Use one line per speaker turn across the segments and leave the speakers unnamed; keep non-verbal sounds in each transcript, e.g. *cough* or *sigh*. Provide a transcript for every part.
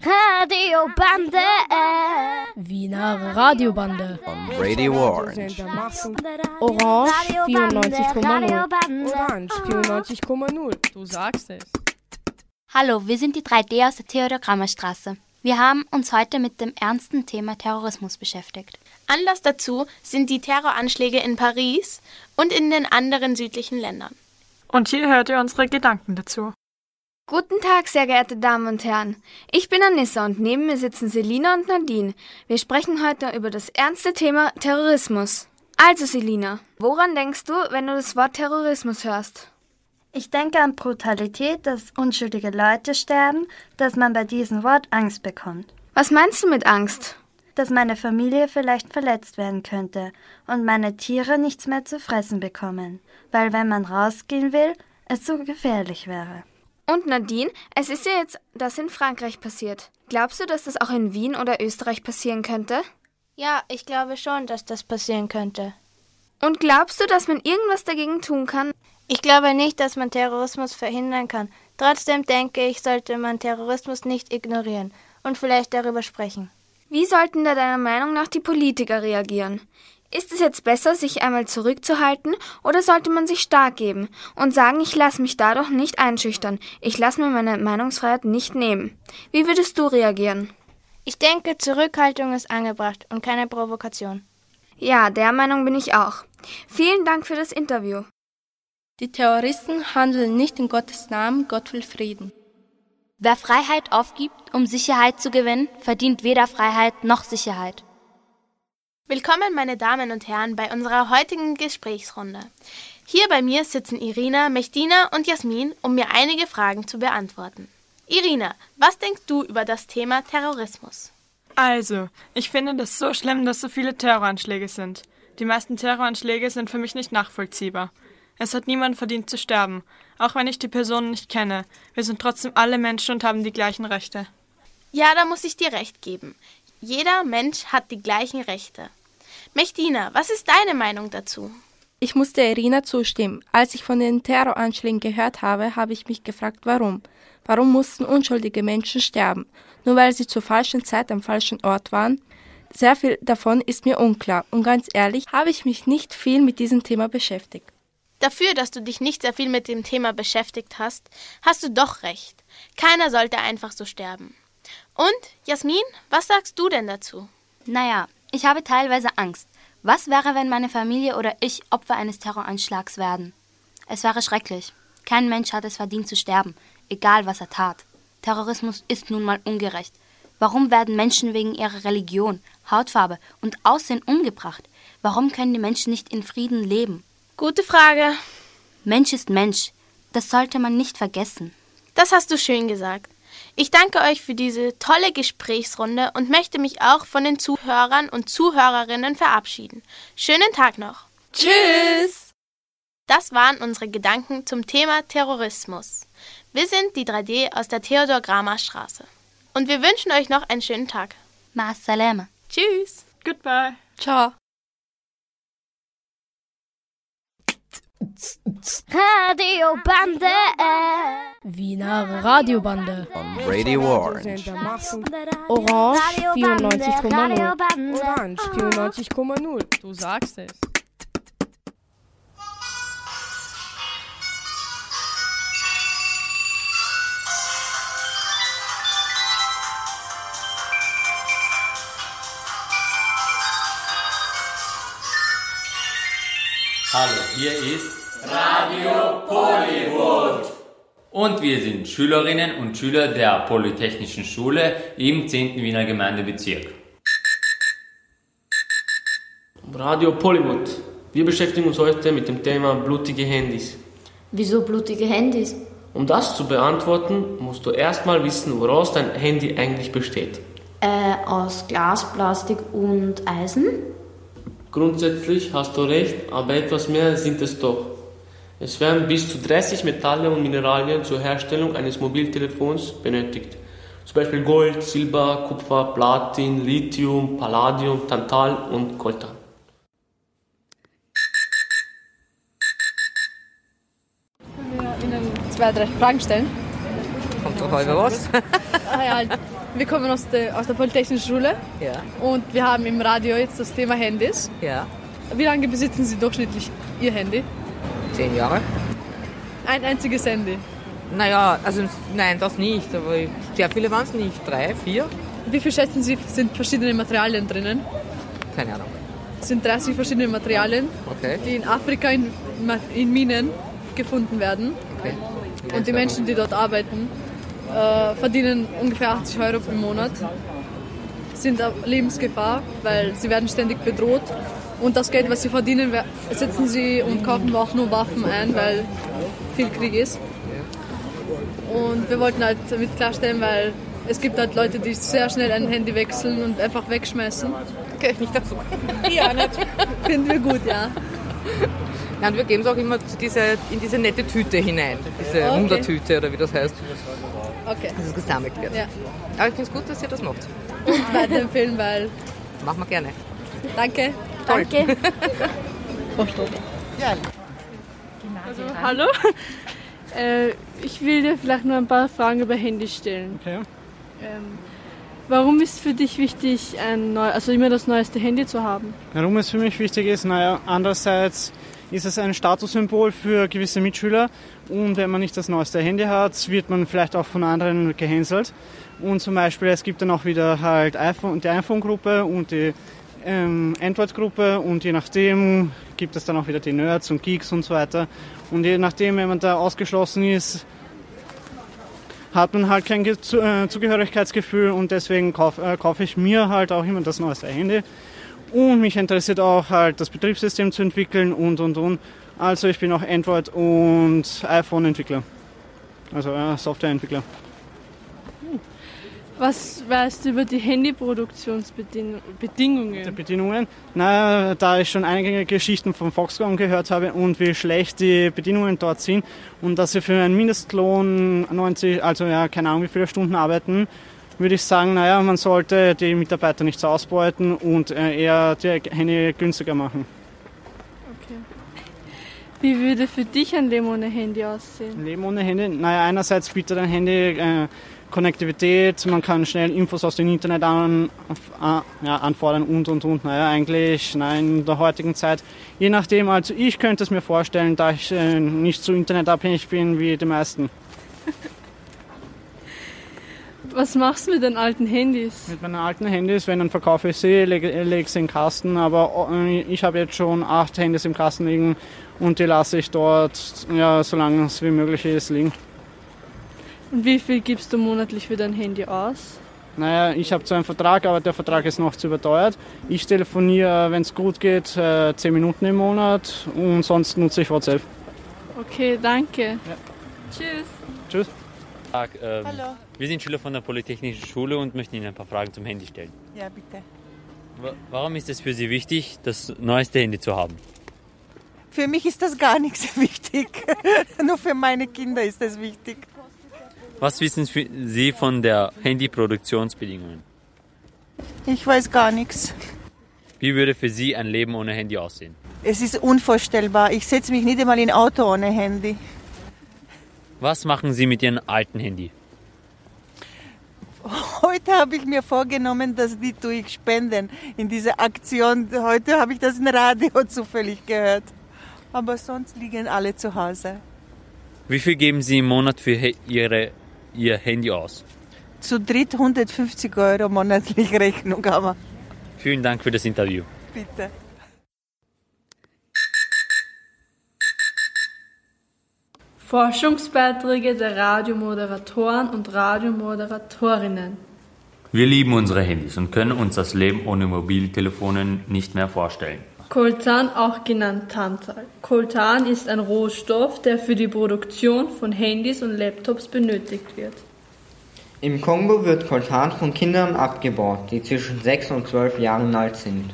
Radiobande.
Wiener Radiobande.
On Radio Orange.
Orange 94,0.
Orange 94,0. Du sagst es.
Hallo, wir sind die 3D aus der Theodor-Grammer-Straße. Wir haben uns heute mit dem ernsten Thema Terrorismus beschäftigt.
Anlass dazu sind die Terroranschläge in Paris und in den anderen südlichen Ländern.
Und hier hört ihr unsere Gedanken dazu.
Guten Tag, sehr geehrte Damen und Herren. Ich bin Anissa und neben mir sitzen Selina und Nadine. Wir sprechen heute über das ernste Thema Terrorismus. Also Selina, woran denkst du, wenn du das Wort Terrorismus hörst?
Ich denke an Brutalität, dass unschuldige Leute sterben, dass man bei diesem Wort Angst bekommt.
Was meinst du mit Angst?
Dass meine Familie vielleicht verletzt werden könnte und meine Tiere nichts mehr zu fressen bekommen, weil wenn man rausgehen will, es so gefährlich wäre.
Und Nadine, es ist ja jetzt das in Frankreich passiert. Glaubst du, dass das auch in Wien oder Österreich passieren könnte?
Ja, ich glaube schon, dass das passieren könnte.
Und glaubst du, dass man irgendwas dagegen tun kann?
Ich glaube nicht, dass man Terrorismus verhindern kann. Trotzdem denke ich, sollte man Terrorismus nicht ignorieren und vielleicht darüber sprechen.
Wie sollten da deiner Meinung nach die Politiker reagieren? Ist es jetzt besser, sich einmal zurückzuhalten, oder sollte man sich stark geben und sagen, ich lasse mich dadurch nicht einschüchtern, ich lasse mir meine Meinungsfreiheit nicht nehmen? Wie würdest du reagieren?
Ich denke, Zurückhaltung ist angebracht und keine Provokation.
Ja, der Meinung bin ich auch. Vielen Dank für das Interview.
Die Terroristen handeln nicht in Gottes Namen, Gott will Frieden.
Wer Freiheit aufgibt, um Sicherheit zu gewinnen, verdient weder Freiheit noch Sicherheit.
Willkommen, meine Damen und Herren, bei unserer heutigen Gesprächsrunde. Hier bei mir sitzen Irina, Mechtina und Jasmin, um mir einige Fragen zu beantworten. Irina, was denkst du über das Thema Terrorismus?
Also, ich finde das so schlimm, dass so viele Terroranschläge sind. Die meisten Terroranschläge sind für mich nicht nachvollziehbar. Es hat niemand verdient zu sterben, auch wenn ich die Personen nicht kenne. Wir sind trotzdem alle Menschen und haben die gleichen Rechte.
Ja, da muss ich dir recht geben. Jeder Mensch hat die gleichen Rechte. Mechtina, was ist deine Meinung dazu?
Ich musste Irina zustimmen. Als ich von den Terroranschlägen gehört habe, habe ich mich gefragt, warum. Warum mussten unschuldige Menschen sterben? Nur weil sie zur falschen Zeit am falschen Ort waren? Sehr viel davon ist mir unklar und ganz ehrlich habe ich mich nicht viel mit diesem Thema beschäftigt.
Dafür, dass du dich nicht sehr viel mit dem Thema beschäftigt hast, hast du doch recht. Keiner sollte einfach so sterben. Und, Jasmin, was sagst du denn dazu?
Naja, ich habe teilweise Angst. Was wäre, wenn meine Familie oder ich Opfer eines Terroranschlags werden? Es wäre schrecklich. Kein Mensch hat es verdient zu sterben, egal was er tat. Terrorismus ist nun mal ungerecht. Warum werden Menschen wegen ihrer Religion, Hautfarbe und Aussehen umgebracht? Warum können die Menschen nicht in Frieden leben?
Gute Frage.
Mensch ist Mensch. Das sollte man nicht vergessen.
Das hast du schön gesagt. Ich danke euch für diese tolle Gesprächsrunde und möchte mich auch von den Zuhörern und Zuhörerinnen verabschieden. Schönen Tag noch.
Tschüss!
Das waren unsere Gedanken zum Thema Terrorismus. Wir sind die 3D aus der Theodor Grammer Straße. Und wir wünschen euch noch einen schönen Tag.
Ma salama.
Tschüss.
Goodbye.
Ciao.
Radiobande.
Wiener Radiobande.
On Radio Orange.
Orange 94,0.
Orange 94,0. Du sagst es.
Hallo, hier ist Radio Polywood. Und wir sind Schülerinnen und Schüler der Polytechnischen Schule im 10. Wiener Gemeindebezirk.
Radio Polywood. Wir beschäftigen uns heute mit dem Thema blutige Handys.
Wieso blutige Handys?
Um das zu beantworten, musst du erstmal wissen, woraus dein Handy eigentlich besteht.
Äh, aus Glas, Plastik und Eisen?
Grundsätzlich hast du recht, aber etwas mehr sind es doch. Es werden bis zu 30 Metalle und Mineralien zur Herstellung eines Mobiltelefons benötigt. Zum Beispiel Gold, Silber, Kupfer, Platin, Lithium, Palladium, Tantal und Coltan.
Können wir Ihnen zwei, drei Fragen stellen? Da habe ich was. *laughs*
Ah, ja, wir kommen aus der, aus der Polytechnischen Schule
Ja.
und wir haben im Radio jetzt das Thema Handys.
Ja.
Wie lange besitzen Sie durchschnittlich Ihr Handy?
Zehn Jahre.
Ein einziges Handy.
Naja, also nein, das nicht, aber sehr viele waren es nicht. Drei, vier?
Wie viel schätzen Sie, sind verschiedene Materialien drinnen?
Keine Ahnung.
Es sind 30 verschiedene Materialien,
Okay.
die in Afrika in, in Minen gefunden werden.
okay.
Und die Menschen, die dort arbeiten, äh, verdienen ungefähr 80 Euro im Monat, sind auf Lebensgefahr, weil sie werden ständig bedroht. Und das Geld, was sie verdienen, setzen sie und kaufen auch nur Waffen ein, weil viel Krieg ist. Und wir wollten halt damit klarstellen, weil es gibt halt Leute, die sehr schnell ein Handy wechseln und einfach wegschmeißen.
Okay, nicht dazu. *laughs*
Ja, nicht. Finden wir gut, ja. *laughs*
Nein, wir geben es auch immer diese, in diese nette Tüte hinein. Diese
Okay.
Wundertüte oder wie das heißt.
Okay.
Dass es gesammelt wird.
Ja.
Aber ich finde es gut, dass ihr das macht.
Und weiterempfehlen, weil.
Machen wir gerne.
Danke. Danke.
Also, hallo. *laughs* Äh, ich will dir vielleicht nur ein paar Fragen über Handy stellen.
Okay.
Ähm, warum ist für dich wichtig, ein neu, also immer das neueste Handy zu haben?
Warum es für mich wichtig ist, naja, andererseits ist es ein Statussymbol für gewisse Mitschüler und wenn man nicht das neueste Handy hat, wird man vielleicht auch von anderen gehänselt. Und zum Beispiel, es gibt dann auch wieder halt iPhone, die iPhone-Gruppe und die ähm, Android-Gruppe und je nachdem gibt es dann auch wieder die Nerds und Geeks und so weiter. Und je nachdem, wenn man da ausgeschlossen ist, hat man halt kein Ge zu, äh, Zugehörigkeitsgefühl und deswegen kaufe äh, kauf ich mir halt auch immer das neueste Handy. Und mich interessiert auch halt das Betriebssystem zu entwickeln und und und. Also ich bin auch Android- und iPhone-Entwickler. Also äh, Softwareentwickler.
Was weißt du über die Handyproduktionsbedingungen?
Die Bedingungen? Na, da ich schon einige Geschichten von Foxconn gehört habe und wie schlecht die Bedingungen dort sind und dass sie für einen Mindestlohn 90, also ja, keine Ahnung wie viele Stunden arbeiten, würde ich sagen, naja, man sollte die Mitarbeiter nicht so ausbeuten und äh, eher die Handy günstiger machen.
Okay. Wie würde für dich ein Leben ohne Handy aussehen?
Leben ohne Handy? Naja, einerseits bietet ein Handy äh, Konnektivität, man kann schnell Infos aus dem Internet an, äh, ja, anfordern und und und. Naja, eigentlich nein, in der heutigen Zeit, je nachdem, also ich könnte es mir vorstellen, da ich äh, nicht so internetabhängig bin wie die meisten. *laughs*
Was machst du mit den alten Handys?
Mit meinen alten Handys, wenn dann verkaufe ich sie, lege, lege sie in den Kasten, aber äh, ich habe jetzt schon acht Handys im Kasten liegen und die lasse ich dort, ja, solange es wie möglich ist, liegen.
Und wie viel gibst du monatlich für dein Handy aus?
Naja, ich habe zwar einen Vertrag, aber der Vertrag ist noch zu überteuert. Ich telefoniere, wenn es gut geht, äh, 10 Minuten im Monat und sonst nutze ich WhatsApp.
Okay, danke. Tschüss.
Tschüss.
Tag, ähm,
Hallo.
Wir sind Schüler von der Polytechnischen Schule und möchten Ihnen ein paar Fragen zum Handy stellen.
Ja, bitte.
Wa- Warum ist es für Sie wichtig, das neueste Handy zu haben?
Für mich ist das gar nichts *laughs* wichtig. Nur für meine Kinder ist das wichtig.
Was wissen Sie von der Handyproduktionsbedingungen?
Ich weiß gar nichts.
Wie würde für Sie ein Leben ohne Handy aussehen?
Es ist unvorstellbar. Ich setze mich nicht einmal in ein Auto ohne Handy.
Was machen Sie mit Ihrem alten Handy?
Heute habe ich mir vorgenommen, dass die tue ich spenden in dieser Aktion. Heute habe ich das im Radio *laughs* zufällig gehört. Aber sonst liegen alle zu Hause.
Wie viel geben Sie im Monat für Ihre, Ihr Handy aus?
Zu dritt 150 Euro monatlich *laughs* Rechnung haben wir.
Vielen Dank für das Interview.
Bitte.
Forschungsbeiträge der Radiomoderatoren und Radiomoderatorinnen.
Wir lieben unsere Handys und können uns das Leben ohne Mobiltelefonen nicht mehr vorstellen.
Coltan, auch genannt Tantal. Coltan ist ein Rohstoff, der für die Produktion von Handys und Laptops benötigt wird.
Im Kongo wird Coltan von Kindern abgebaut, die zwischen 6 und 12 Jahren alt sind.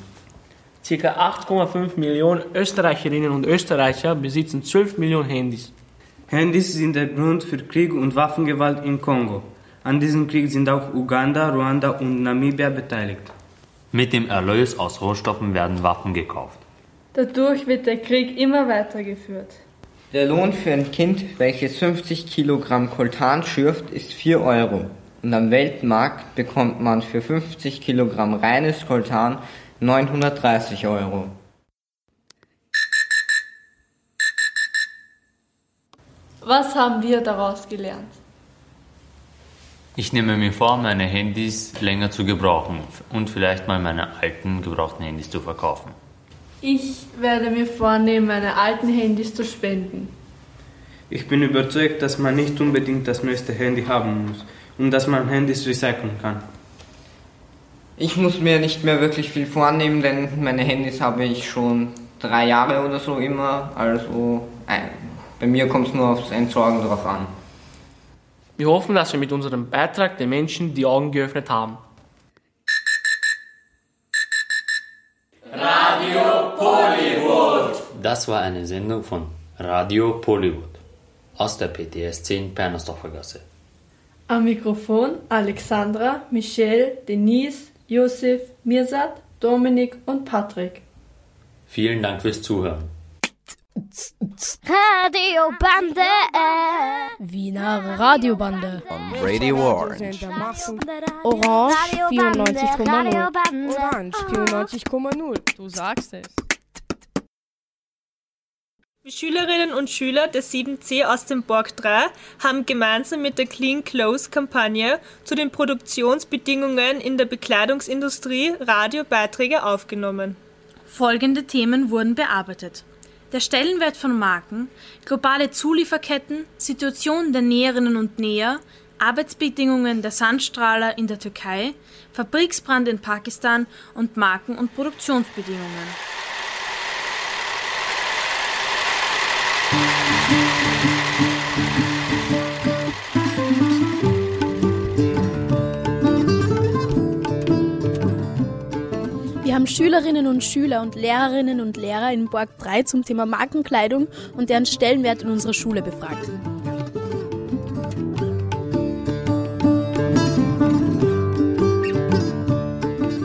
Circa 8,5 Millionen Österreicherinnen und Österreicher besitzen 12 Millionen Handys.
Handys sind der Grund für Krieg und Waffengewalt im Kongo. An diesem Krieg sind auch Uganda, Ruanda und Namibia beteiligt.
Mit dem Erlös aus Rohstoffen werden Waffen gekauft.
Dadurch wird der Krieg immer weitergeführt.
Der Lohn für ein Kind, welches 50 Kilogramm Koltan schürft, ist 4 Euro. Und am Weltmarkt bekommt man für 50 Kilogramm reines Koltan 930 Euro.
Was haben wir daraus gelernt?
Ich nehme mir vor, meine Handys länger zu gebrauchen und vielleicht mal meine alten gebrauchten Handys zu verkaufen.
Ich werde mir vornehmen, meine alten Handys zu spenden.
Ich bin überzeugt, dass man nicht unbedingt das neueste Handy haben muss und dass man Handys recyceln kann.
Ich muss mir nicht mehr wirklich viel vornehmen, denn meine Handys habe ich schon drei Jahre oder so immer. Also bei mir kommt es nur aufs Entsorgen drauf an.
Wir hoffen, dass wir mit unserem Beitrag den Menschen die Augen geöffnet haben.
Radio Pollywood. Das war eine Sendung von Radio Pollywood aus der PTS 10 Pernersdorfer Gasse.
Am Mikrofon Alexandra, Michelle, Denise, Josef, Mirsad, Dominik und Patrick.
Vielen Dank fürs Zuhören.
Radiobande.
Wiener Radiobande.
Radio Orange.
Orange 94,0.
Orange 94,0. Du sagst es.
Die Schülerinnen und Schüler der 7C aus dem Borg 3 haben gemeinsam mit der Clean Clothes Kampagne zu den Produktionsbedingungen in der Bekleidungsindustrie Radiobeiträge aufgenommen.
Folgende Themen wurden bearbeitet. Der Stellenwert von Marken, globale Zulieferketten, Situation der Näherinnen und Näher, Arbeitsbedingungen der Sandstrahler in der Türkei, Fabriksbrand in Pakistan und Marken- und Produktionsbedingungen.
Haben Schülerinnen und Schüler und Lehrerinnen und Lehrer in Borg 3 zum Thema Markenkleidung und deren Stellenwert in unserer Schule befragt.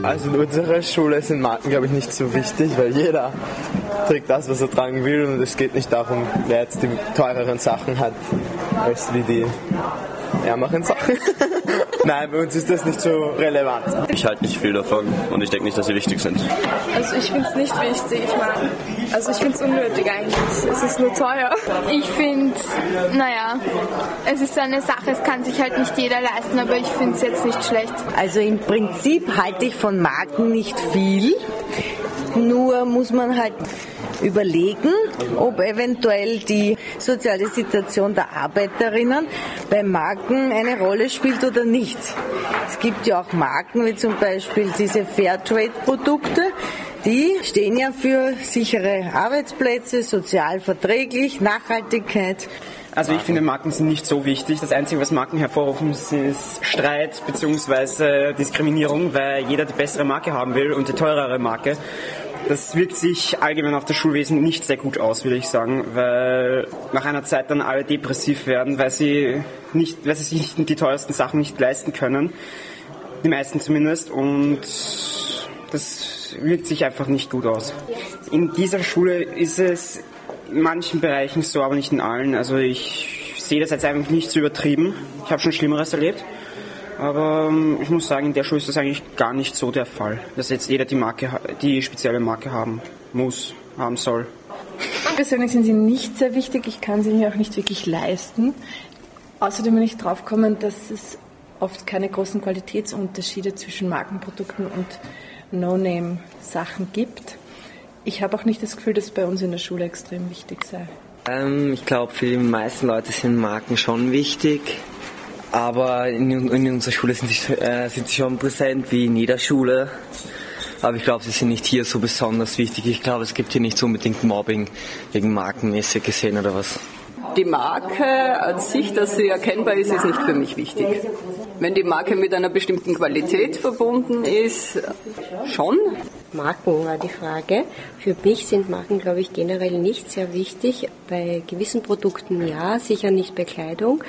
Also in unserer Schule sind Marken, glaube ich, nicht so wichtig, weil jeder trägt das, was er tragen will und es geht nicht darum, wer jetzt die teureren Sachen hat, als wie die ärmeren Sachen. *laughs* Nein, bei uns ist das nicht so relevant.
Ich halte nicht viel davon und ich denke nicht, dass sie wichtig sind.
Also ich finde es nicht wichtig. Ich meine, also ich finde es unnötig eigentlich. Es ist nur teuer.
Ich finde, naja, es ist so eine Sache, es kann sich halt nicht jeder leisten, aber ich finde es jetzt nicht schlecht.
Also im Prinzip halte ich von Marken nicht viel. Nur muss man halt überlegen, ob eventuell die soziale Situation der Arbeiterinnen bei Marken eine Rolle spielt oder nicht. Es gibt ja auch Marken wie zum Beispiel diese Fairtrade-Produkte, die stehen ja für sichere Arbeitsplätze, sozial verträglich, Nachhaltigkeit.
Also ich finde, Marken sind nicht so wichtig. Das Einzige, was Marken hervorrufen, ist Streit bzw. Diskriminierung, weil jeder die bessere Marke haben will und die teurere Marke. Das wirkt sich allgemein auf das Schulwesen nicht sehr gut aus, würde ich sagen, weil nach einer Zeit dann alle depressiv werden, weil sie, nicht, weil sie sich die teuersten Sachen nicht leisten können. Die meisten zumindest. Und das wirkt sich einfach nicht gut aus. In dieser Schule ist es in manchen Bereichen so, aber nicht in allen. Also ich sehe das jetzt einfach nicht so übertrieben. Ich habe schon Schlimmeres erlebt. Aber ähm, ich muss sagen, in der Schule ist das eigentlich gar nicht so der Fall, dass jetzt jeder die Marke, die spezielle Marke haben muss, haben soll.
Persönlich sind sie nicht sehr wichtig. Ich kann sie mir auch nicht wirklich leisten. Außerdem bin ich draufgekommen, dass es oft keine großen Qualitätsunterschiede zwischen Markenprodukten und No-Name-Sachen gibt. Ich habe auch nicht das Gefühl, dass es bei uns in der Schule extrem wichtig sei.
Ähm, ich glaube, für die meisten Leute sind Marken schon wichtig. Aber in, in unserer Schule sind sie, äh, sind sie schon präsent, wie in jeder Schule. Aber ich glaube, sie sind nicht hier so besonders wichtig. Ich glaube, es gibt hier nicht unbedingt Mobbing wegen markenmäßig gesehen oder was.
Die Marke an sich, dass sie erkennbar ist, ist nicht für mich wichtig. Wenn die Marke mit einer bestimmten Qualität verbunden ist, schon.
Marken war die Frage. Für mich sind Marken, glaube ich, generell nicht sehr wichtig. Bei gewissen Produkten ja, sicher nicht bei Kleidung.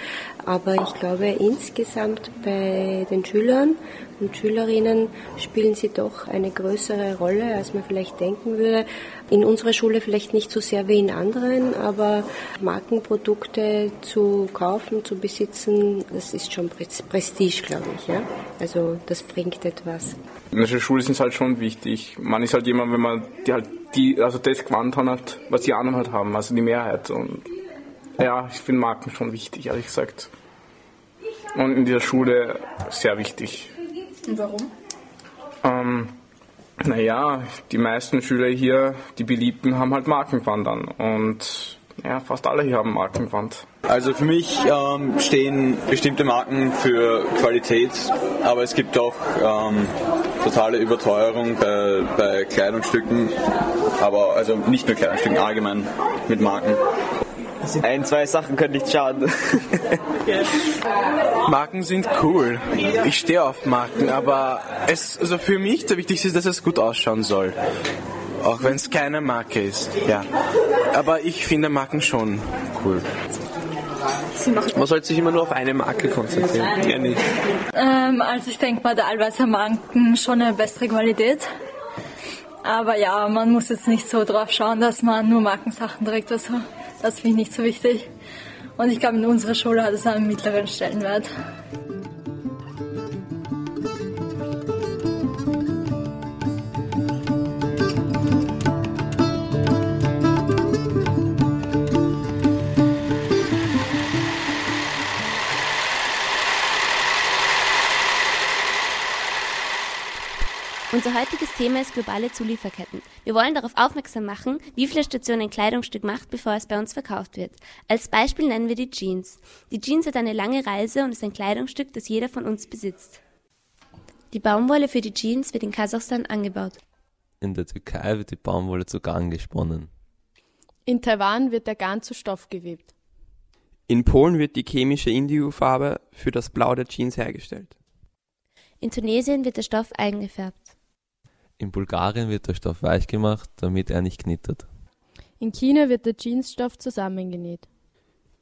Aber ich glaube, insgesamt bei den Schülern und Schülerinnen spielen sie doch eine größere Rolle, als man vielleicht denken würde. In unserer Schule vielleicht nicht so sehr wie in anderen, aber Markenprodukte zu kaufen, zu besitzen, das ist schon Prestige, glaube ich. Ja? Also das bringt etwas.
In der Schule sind es halt schon wichtig. Man ist halt jemand, wenn man die halt die, also das gewandt hat, was die anderen halt haben, also die Mehrheit. Und ja, ich finde Marken schon wichtig, ehrlich gesagt. Und in dieser Schule sehr wichtig.
Und warum?
Ähm, naja, die meisten Schüler hier, die Beliebten, haben halt Markenband an. Und ja, fast alle hier haben Markenband.
Also für mich ähm, stehen bestimmte Marken für Qualität, aber es gibt auch ähm, totale Überteuerung bei, bei Kleidungsstücken, aber also nicht nur Kleidungsstücken, allgemein mit Marken.
Ein, zwei Sachen können nicht schaden.
Marken sind cool. Ich stehe auf Marken, aber es, also für mich der wichtigste ist, dass es gut ausschauen soll. Auch wenn es keine Marke ist, ja. Aber ich finde Marken schon cool.
Man sollte sich immer nur auf eine Marke konzentrieren. Ja, nicht.
Ähm, also ich denke mal, teilweise Marken schon eine bessere Qualität. Aber ja, man muss jetzt nicht so drauf schauen, dass man nur Markensachen trägt oder so. Das finde ich nicht so wichtig. Und ich glaube, in unserer Schule hat es einen mittleren Stellenwert.
Unser heutiges Thema ist globale Zulieferketten. Wir wollen darauf aufmerksam machen, wie viele Stationen ein Kleidungsstück macht, bevor es bei uns verkauft wird. Als Beispiel nennen wir die Jeans. Die Jeans hat eine lange Reise und ist ein Kleidungsstück, das jeder von uns besitzt. Die Baumwolle für die Jeans wird in Kasachstan angebaut.
In der Türkei wird die Baumwolle zu Garn gesponnen.
In Taiwan wird der Garn zu Stoff gewebt.
In Polen wird die chemische Indigofarbe für das Blau der Jeans hergestellt.
In Tunesien wird der Stoff eingefärbt.
In Bulgarien wird der Stoff weich gemacht, damit er nicht knittert.
In China wird der Jeansstoff zusammengenäht.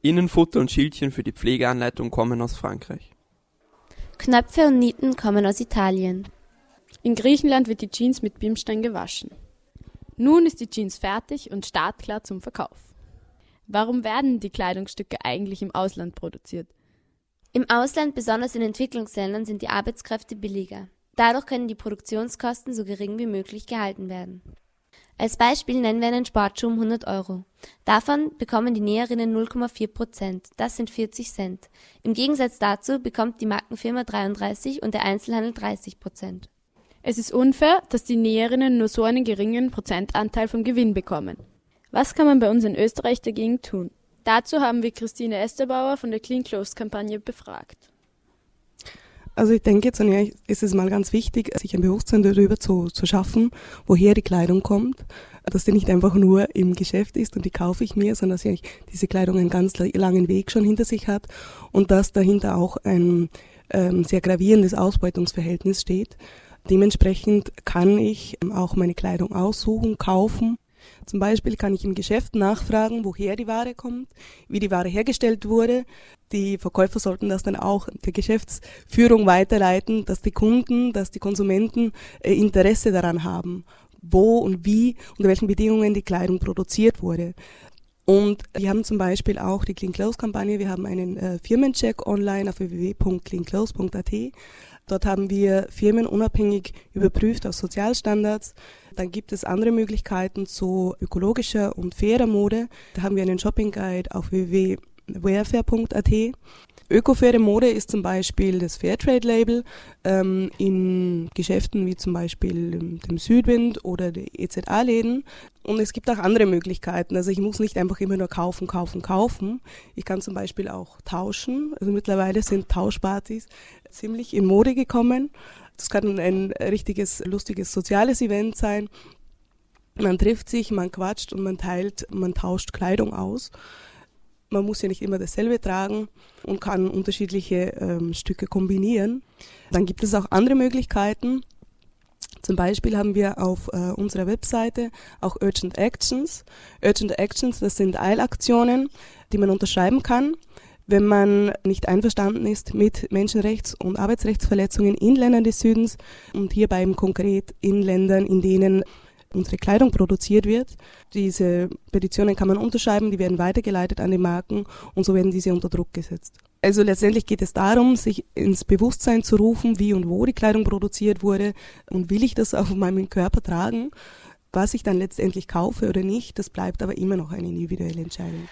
Innenfutter und Schildchen für die Pflegeanleitung kommen aus Frankreich.
Knöpfe und Nieten kommen aus Italien.
In Griechenland wird die Jeans mit Bimstein gewaschen. Nun ist die Jeans fertig und startklar zum Verkauf. Warum werden die Kleidungsstücke eigentlich im Ausland produziert?
Im Ausland, besonders in Entwicklungsländern, sind die Arbeitskräfte billiger. Dadurch können die Produktionskosten so gering wie möglich gehalten werden. Als Beispiel nennen wir einen Sportschuh um 100 Euro. Davon bekommen die Näherinnen 0,4 Prozent. Das sind 40 Cent. Im Gegensatz dazu bekommt die Markenfirma 33 und der Einzelhandel 30 Prozent.
Es ist unfair, dass die Näherinnen nur so einen geringen Prozentanteil vom Gewinn bekommen. Was kann man bei uns in Österreich dagegen tun? Dazu haben wir Christine Esterbauer von der Clean Clothes Kampagne befragt.
Also ich denke, zunächst ist es mal ganz wichtig, sich ein Bewusstsein darüber zu, zu schaffen, woher die Kleidung kommt, dass die nicht einfach nur im Geschäft ist und die kaufe ich mir, sondern dass sie diese Kleidung einen ganz langen Weg schon hinter sich hat und dass dahinter auch ein ähm, sehr gravierendes Ausbeutungsverhältnis steht. Dementsprechend kann ich auch meine Kleidung aussuchen, kaufen zum Beispiel kann ich im Geschäft nachfragen, woher die Ware kommt, wie die Ware hergestellt wurde. Die Verkäufer sollten das dann auch der Geschäftsführung weiterleiten, dass die Kunden, dass die Konsumenten äh, Interesse daran haben, wo und wie, unter welchen Bedingungen die Kleidung produziert wurde. Und wir haben zum Beispiel auch die Clean Clothes Kampagne. Wir haben einen äh, Firmencheck online auf www.cleanclothes.at. Dort haben wir Firmen unabhängig überprüft aus Sozialstandards. Dann gibt es andere Möglichkeiten zu ökologischer und fairer Mode. Da haben wir einen Shopping Guide auf www.wearfair.at. Ökofaire Mode ist zum Beispiel das Fairtrade-Label ähm, in Geschäften wie zum Beispiel dem Südwind oder der EZA-Läden. Und es gibt auch andere Möglichkeiten. Also ich muss nicht einfach immer nur kaufen, kaufen, kaufen. Ich kann zum Beispiel auch tauschen. Also mittlerweile sind Tauschpartys ziemlich in Mode gekommen. Das kann ein richtiges, lustiges soziales Event sein. Man trifft sich, man quatscht und man teilt, man tauscht Kleidung aus. Man muss ja nicht immer dasselbe tragen und kann unterschiedliche ähm, Stücke kombinieren. Dann gibt es auch andere Möglichkeiten. Zum Beispiel haben wir auf äh, unserer Webseite auch Urgent Actions. Urgent Actions, das sind Eilaktionen, die man unterschreiben kann, wenn man nicht einverstanden ist mit Menschenrechts- und Arbeitsrechtsverletzungen in Ländern des Südens und hierbei eben konkret in Ländern, in denen unsere Kleidung produziert wird. Diese Petitionen kann man unterschreiben, die werden weitergeleitet an die Marken und so werden diese unter Druck gesetzt. Also letztendlich geht es darum, sich ins Bewusstsein zu rufen, wie und wo die Kleidung produziert wurde und will ich das auf meinem Körper tragen. Was ich dann letztendlich kaufe oder nicht, das bleibt aber immer noch eine individuelle Entscheidung.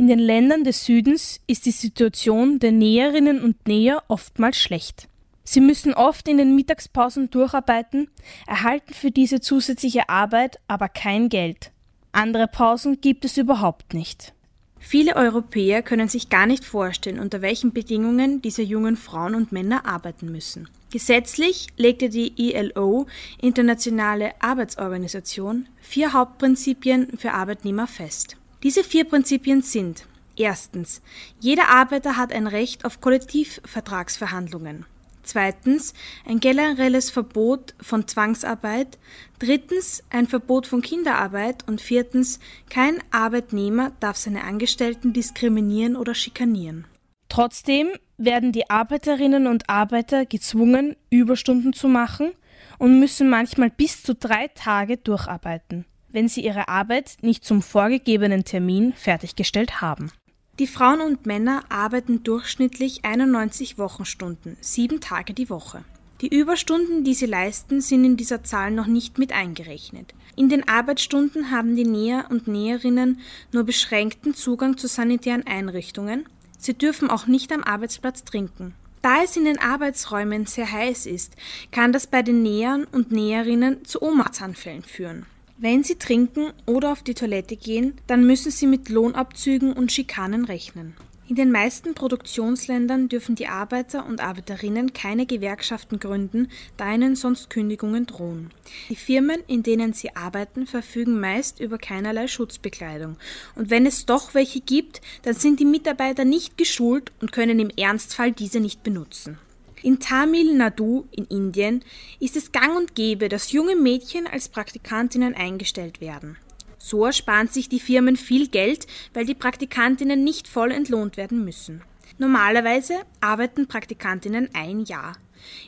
In den Ländern des Südens ist die Situation der Näherinnen und Näher oftmals schlecht. Sie müssen oft in den Mittagspausen durcharbeiten, erhalten für diese zusätzliche Arbeit aber kein Geld. Andere Pausen gibt es überhaupt nicht. Viele Europäer können sich gar nicht vorstellen, unter welchen Bedingungen diese jungen Frauen und Männer arbeiten müssen. Gesetzlich legte die ILO, Internationale Arbeitsorganisation, vier Hauptprinzipien für Arbeitnehmer fest. Diese vier Prinzipien sind Erstens. Jeder Arbeiter hat ein Recht auf Kollektivvertragsverhandlungen. Zweitens. Ein generelles Verbot von Zwangsarbeit. Drittens. Ein Verbot von Kinderarbeit. Und viertens. Kein Arbeitnehmer darf seine Angestellten diskriminieren oder schikanieren. Trotzdem werden die Arbeiterinnen und Arbeiter gezwungen, Überstunden zu machen und müssen manchmal bis zu drei Tage durcharbeiten wenn sie ihre Arbeit nicht zum vorgegebenen Termin fertiggestellt haben. Die Frauen und Männer arbeiten durchschnittlich 91 Wochenstunden, sieben Tage die Woche. Die Überstunden, die sie leisten, sind in dieser Zahl noch nicht mit eingerechnet. In den Arbeitsstunden haben die Näher und Näherinnen nur beschränkten Zugang zu sanitären Einrichtungen. Sie dürfen auch nicht am Arbeitsplatz trinken. Da es in den Arbeitsräumen sehr heiß ist, kann das bei den Nähern und Näherinnen zu Ohnmachtsanfällen führen. Wenn sie trinken oder auf die Toilette gehen, dann müssen sie mit Lohnabzügen und Schikanen rechnen. In den meisten Produktionsländern dürfen die Arbeiter und Arbeiterinnen keine Gewerkschaften gründen, da ihnen sonst Kündigungen drohen. Die Firmen, in denen sie arbeiten, verfügen meist über keinerlei Schutzbekleidung. Und wenn es doch welche gibt, dann sind die Mitarbeiter nicht geschult und können im Ernstfall diese nicht benutzen. In Tamil Nadu in Indien ist es gang und gäbe, dass junge Mädchen als Praktikantinnen eingestellt werden. So ersparen sich die Firmen viel Geld, weil die Praktikantinnen nicht voll entlohnt werden müssen. Normalerweise arbeiten Praktikantinnen ein Jahr.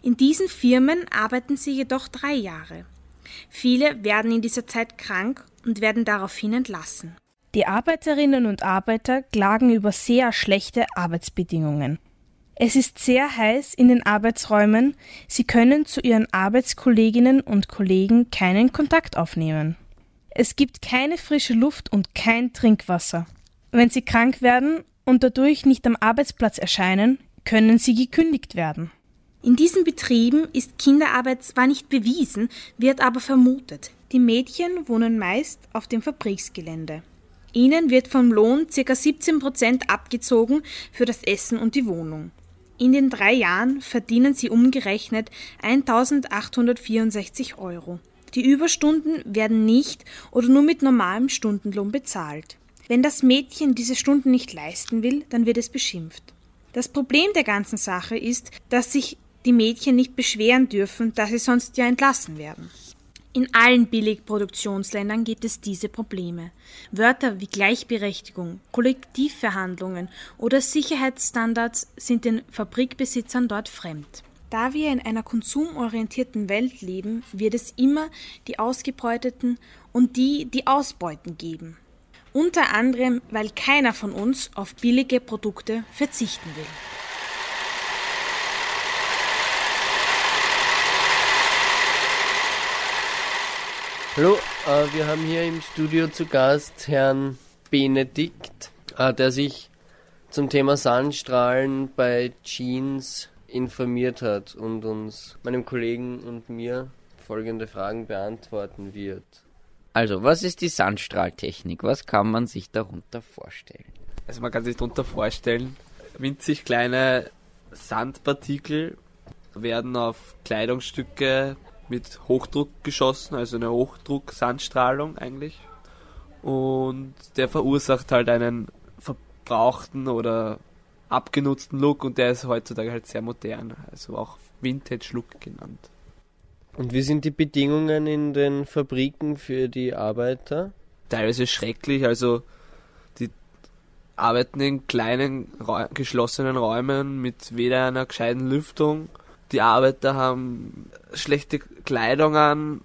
In diesen Firmen arbeiten sie jedoch drei Jahre. Viele werden in dieser Zeit krank und werden daraufhin entlassen. Die Arbeiterinnen und Arbeiter klagen über sehr schlechte Arbeitsbedingungen. Es ist sehr heiß in den Arbeitsräumen, sie können zu ihren Arbeitskolleginnen und Kollegen keinen Kontakt aufnehmen. Es gibt keine frische Luft und kein Trinkwasser. Wenn sie krank werden und dadurch nicht am Arbeitsplatz erscheinen, können sie gekündigt werden. In diesen Betrieben ist Kinderarbeit zwar nicht bewiesen, wird aber vermutet. Die Mädchen wohnen meist auf dem Fabriksgelände. Ihnen wird vom Lohn ca. 17 Prozent abgezogen für das Essen und die Wohnung. In den drei Jahren verdienen sie umgerechnet 1864 Euro. Die Überstunden werden nicht oder nur mit normalem Stundenlohn bezahlt. Wenn das Mädchen diese Stunden nicht leisten will, dann wird es beschimpft. Das Problem der ganzen Sache ist, dass sich die Mädchen nicht beschweren dürfen, da sie sonst ja entlassen werden. In allen Billigproduktionsländern gibt es diese Probleme. Wörter wie Gleichberechtigung, Kollektivverhandlungen oder Sicherheitsstandards sind den Fabrikbesitzern dort fremd. Da wir in einer konsumorientierten Welt leben, wird es immer die Ausgebeuteten und die, die ausbeuten geben. Unter anderem, weil keiner von uns auf billige Produkte verzichten will.
Hallo, äh, wir haben hier im Studio zu Gast Herrn Benedikt, äh, der sich zum Thema Sandstrahlen bei Jeans informiert hat und uns, meinem Kollegen und mir, folgende Fragen beantworten wird.
Also, was ist die Sandstrahltechnik? Was kann man sich darunter vorstellen?
Also man kann sich darunter vorstellen, winzig kleine Sandpartikel werden auf Kleidungsstücke mit Hochdruck geschossen, also eine Hochdruck-Sandstrahlung eigentlich. Und der verursacht halt einen brauchten oder abgenutzten Look und der ist heutzutage halt sehr modern, also auch Vintage Look genannt.
Und wie sind die Bedingungen in den Fabriken für die Arbeiter?
Teilweise schrecklich, also die arbeiten in kleinen Räu geschlossenen Räumen mit weder einer gescheiten Lüftung. Die Arbeiter haben schlechte Kleidung an,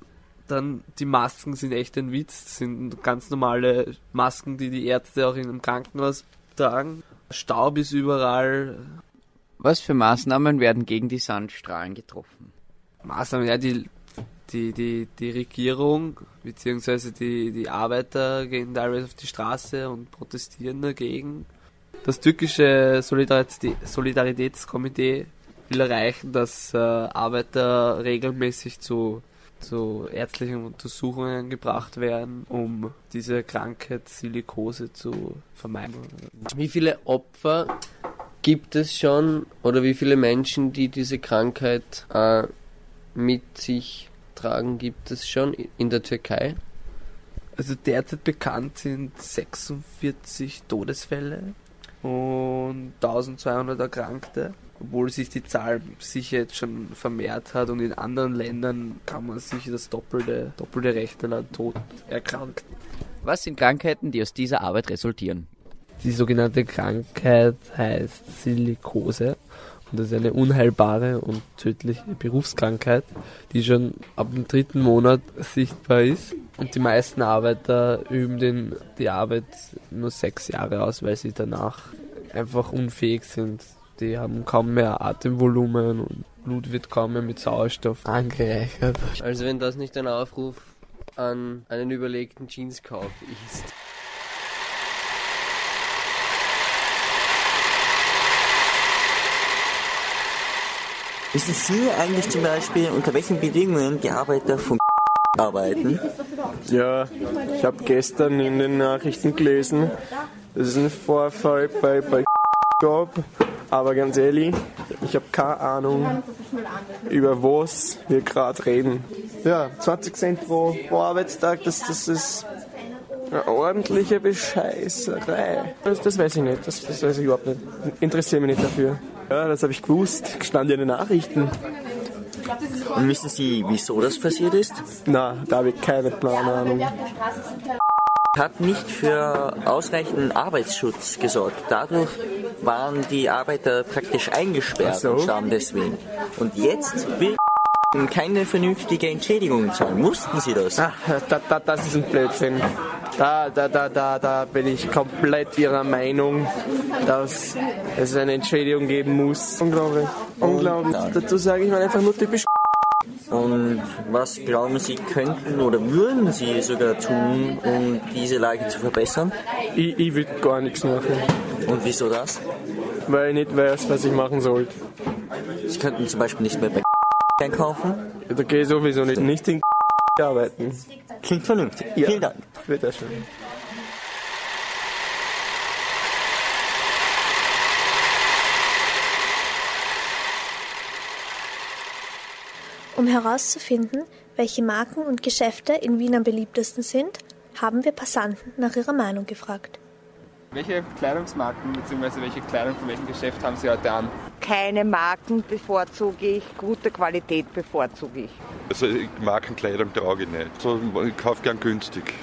dann die Masken sind echt ein Witz, das sind ganz normale Masken, die die Ärzte auch in einem Krankenhaus tragen. Staub ist überall.
Was für Maßnahmen werden gegen die Sandstrahlen getroffen?
Maßnahmen, ja, die, die, die, die Regierung bzw. Die, die Arbeiter gehen teilweise auf die Straße und protestieren dagegen. Das türkische Solidarität, Solidaritätskomitee will erreichen, dass äh, Arbeiter regelmäßig zu, zu ärztlichen Untersuchungen gebracht werden, um diese Krankheit Silikose zu vermeiden.
Wie viele Opfer gibt es schon oder wie viele Menschen, die diese Krankheit äh, mit sich tragen, gibt es schon in der Türkei?
Also derzeit bekannt sind 46 Todesfälle und 1200 Erkrankte, obwohl sich die Zahl sicher jetzt schon vermehrt hat und in anderen Ländern kann man sicher das doppelte, doppelte Rechte an Tod erkrankt.
Was sind Krankheiten, die aus dieser Arbeit resultieren?
Die sogenannte Krankheit heißt Silikose und das ist eine unheilbare und tödliche Berufskrankheit, die schon ab dem dritten Monat sichtbar ist. Und die meisten Arbeiter üben den, die Arbeit nur sechs Jahre aus, weil sie danach einfach unfähig sind. Die haben kaum mehr Atemvolumen und Blut wird kaum mehr mit Sauerstoff angereichert.
Also wenn das nicht ein Aufruf an einen überlegten Jeanskauf ist.
Wissen Sie eigentlich zum Beispiel, unter welchen Bedingungen die Arbeiter von *laughs* arbeiten?
Ja, ich habe gestern in den Nachrichten gelesen, dass es einen Vorfall bei, bei *laughs* gab. Aber ganz ehrlich, ich habe keine Ahnung, über was wir gerade reden. Ja, 20 Cent pro, pro Arbeitstag, das, das ist eine ordentliche Bescheißerei. Das, das weiß ich nicht, das, das weiß ich überhaupt nicht. Interessiere mich nicht dafür. Ja, das habe ich gewusst, stand ja in den Nachrichten.
Und wissen Sie, wieso das passiert ist?
Na, da habe ich keine Plan
Hat nicht für ausreichenden Arbeitsschutz gesorgt. Dadurch waren die Arbeiter praktisch eingesperrt
so.
und starben deswegen. Und jetzt will *laughs* keine vernünftige Entschädigung zahlen. Wussten Sie das?
Ach, da, da, das ist ein Blödsinn. Da, da, da, da, da bin ich komplett Ihrer Meinung, dass es eine Entschädigung geben muss. Unglaublich. Unglaublich. Dazu sage ich mal einfach nur typisch.
Und was glauben Sie könnten oder würden Sie sogar tun, um diese Lage zu verbessern?
Ich, ich würde gar nichts machen.
Und wieso das?
Weil ich nicht weiß, was ich machen sollte.
Sie könnten zum Beispiel nicht mehr bei *laughs* einkaufen?
Da gehe ich sowieso nicht, nicht in *laughs* arbeiten.
Klingt vernünftig.
Ja.
Vielen Dank.
Bitte
Um herauszufinden, welche Marken und Geschäfte in Wien am beliebtesten sind, haben wir Passanten nach ihrer Meinung gefragt.
Welche Kleidungsmarken bzw. welche Kleidung von welchem Geschäft haben Sie heute an?
Keine Marken bevorzuge ich, gute Qualität bevorzuge ich.
Also Markenkleidung trage ich nicht. So, ich kaufe gern günstig.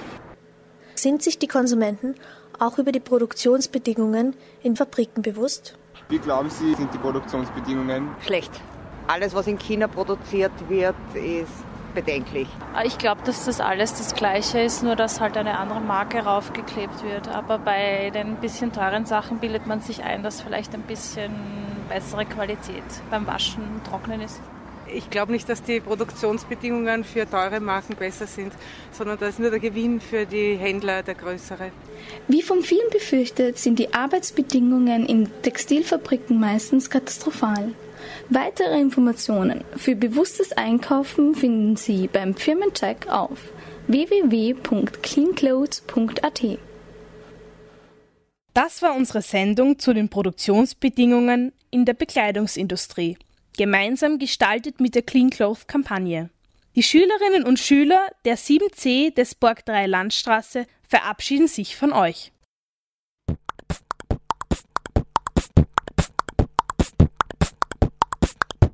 Sind sich die Konsumenten auch über die Produktionsbedingungen in Fabriken bewusst?
Wie glauben Sie, sind die Produktionsbedingungen?
Schlecht. Alles, was in China produziert wird, ist bedenklich.
Ich glaube, dass das alles das Gleiche ist, nur dass halt eine andere Marke raufgeklebt wird. Aber bei den bisschen teuren Sachen bildet man sich ein, dass vielleicht ein bisschen bessere Qualität beim Waschen und Trocknen ist.
Ich glaube nicht, dass die Produktionsbedingungen für teure Marken besser sind, sondern da ist nur der Gewinn für die Händler der größere.
Wie von vielen befürchtet, sind die Arbeitsbedingungen in Textilfabriken meistens katastrophal. Weitere Informationen für bewusstes Einkaufen finden Sie beim Firmencheck auf www.cleanclothes.at.
Das war unsere Sendung zu den Produktionsbedingungen in der Bekleidungsindustrie, gemeinsam gestaltet mit der Clean Cloth Kampagne. Die Schülerinnen und Schüler der 7C des Borg 3 Landstraße verabschieden sich von euch.